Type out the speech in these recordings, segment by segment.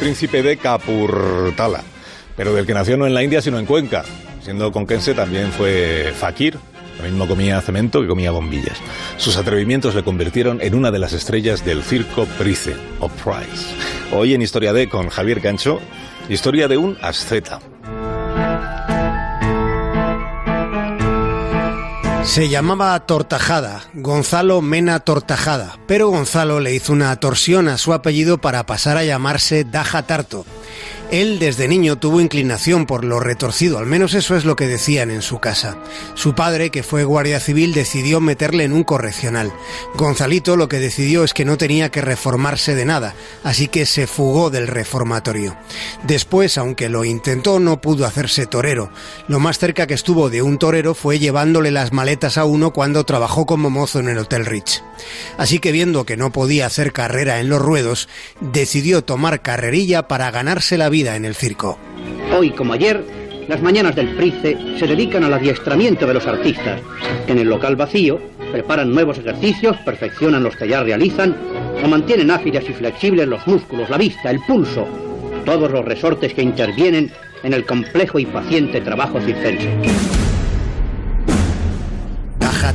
príncipe de Kapurtala, pero del que nació no en la India sino en Cuenca. Siendo conquense también fue fakir, lo mismo comía cemento que comía bombillas. Sus atrevimientos le convirtieron en una de las estrellas del circo Price o Price. Hoy en Historia D con Javier Gancho, historia de un asceta. Se llamaba Tortajada, Gonzalo Mena Tortajada, pero Gonzalo le hizo una torsión a su apellido para pasar a llamarse Daja Tarto. Él desde niño tuvo inclinación por lo retorcido, al menos eso es lo que decían en su casa. Su padre, que fue guardia civil, decidió meterle en un correccional. Gonzalito lo que decidió es que no tenía que reformarse de nada, así que se fugó del reformatorio. Después, aunque lo intentó, no pudo hacerse torero. Lo más cerca que estuvo de un torero fue llevándole las maletas a uno cuando trabajó como mozo en el Hotel Rich. Así que viendo que no podía hacer carrera en los ruedos, decidió tomar carrerilla para ganarse la vida en el circo. Hoy como ayer, las mañanas del Price se dedican al adiestramiento de los artistas, que en el local vacío preparan nuevos ejercicios, perfeccionan los que ya realizan o mantienen ágiles y flexibles los músculos, la vista, el pulso, todos los resortes que intervienen en el complejo y paciente trabajo circense.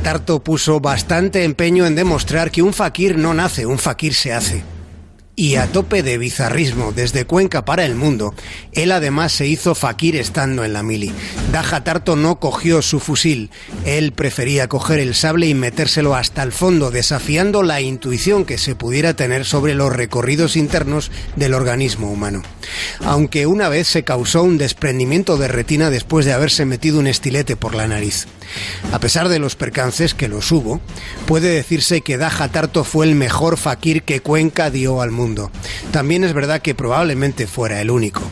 Tarto puso bastante empeño en demostrar que un fakir no nace, un fakir se hace y a tope de bizarrismo desde Cuenca para el mundo, él además se hizo fakir estando en la mili. Daja Tarto no cogió su fusil, él prefería coger el sable y metérselo hasta el fondo, desafiando la intuición que se pudiera tener sobre los recorridos internos del organismo humano. Aunque una vez se causó un desprendimiento de retina después de haberse metido un estilete por la nariz. A pesar de los percances, que los hubo, puede decirse que Daja Tarto fue el mejor fakir que Cuenca dio al mundo. También es verdad que probablemente fuera el único.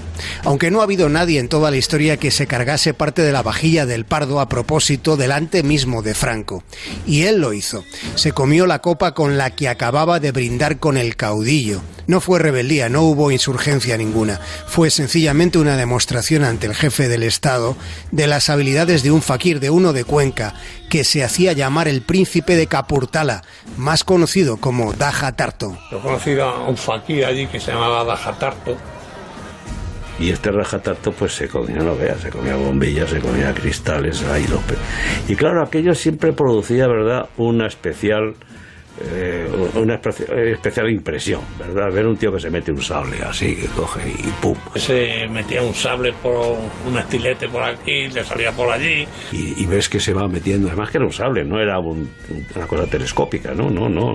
Aunque no ha habido nadie en toda la historia que se cargase parte de la vajilla del Pardo a propósito delante mismo de Franco. Y él lo hizo. Se comió la copa con la que acababa de brindar con el caudillo. No fue rebeldía, no hubo insurgencia ninguna. Fue sencillamente una demostración ante el jefe del Estado de las habilidades de un fakir, de uno de Cuenca, que se hacía llamar el príncipe de Capurtala, más conocido como Daja Tarto. Yo he conocido a un fakir allí que se llamaba Daja Tarto. Y este Tarto pues se comía, no veas, se comía bombillas, se comía cristales, ahí Y claro, aquello siempre producía, ¿verdad?, una especial eh, una especial impresión, ¿verdad? Ver un tío que se mete un sable así, que coge y pum. Se metía un sable por un estilete por aquí, le salía por allí. Y, ves que se va metiendo, además que era un sable, no era una cosa telescópica, no, no, no.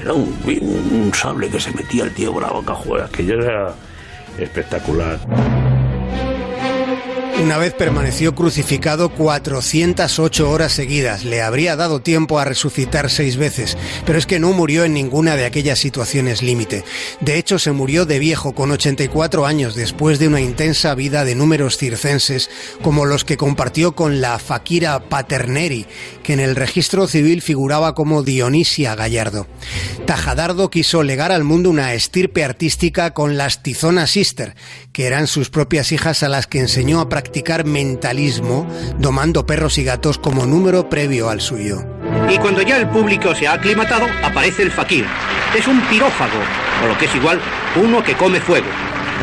Era un, un, sable que se metía el tío por la boca, juega, que ya era espectacular. Una vez permaneció crucificado 408 horas seguidas. Le habría dado tiempo a resucitar seis veces, pero es que no murió en ninguna de aquellas situaciones límite. De hecho, se murió de viejo con 84 años después de una intensa vida de números circenses como los que compartió con la Fakira Paterneri, que en el registro civil figuraba como Dionisia Gallardo. Tajadardo quiso legar al mundo una estirpe artística con las Tizona Sister, que eran sus propias hijas a las que enseñó a mentalismo, domando perros y gatos como número previo al suyo. Y cuando ya el público se ha aclimatado, aparece el fakir. Es un pirófago, o lo que es igual, uno que come fuego.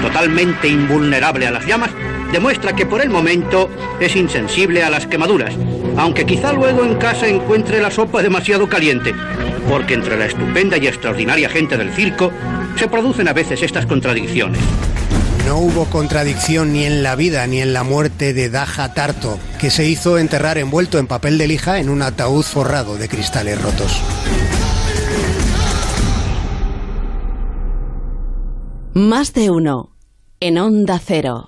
Totalmente invulnerable a las llamas, demuestra que por el momento es insensible a las quemaduras, aunque quizá luego en casa encuentre la sopa demasiado caliente, porque entre la estupenda y extraordinaria gente del circo se producen a veces estas contradicciones. No hubo contradicción ni en la vida ni en la muerte de Daja Tarto, que se hizo enterrar envuelto en papel de lija en un ataúd forrado de cristales rotos. Más de uno en Onda Cero.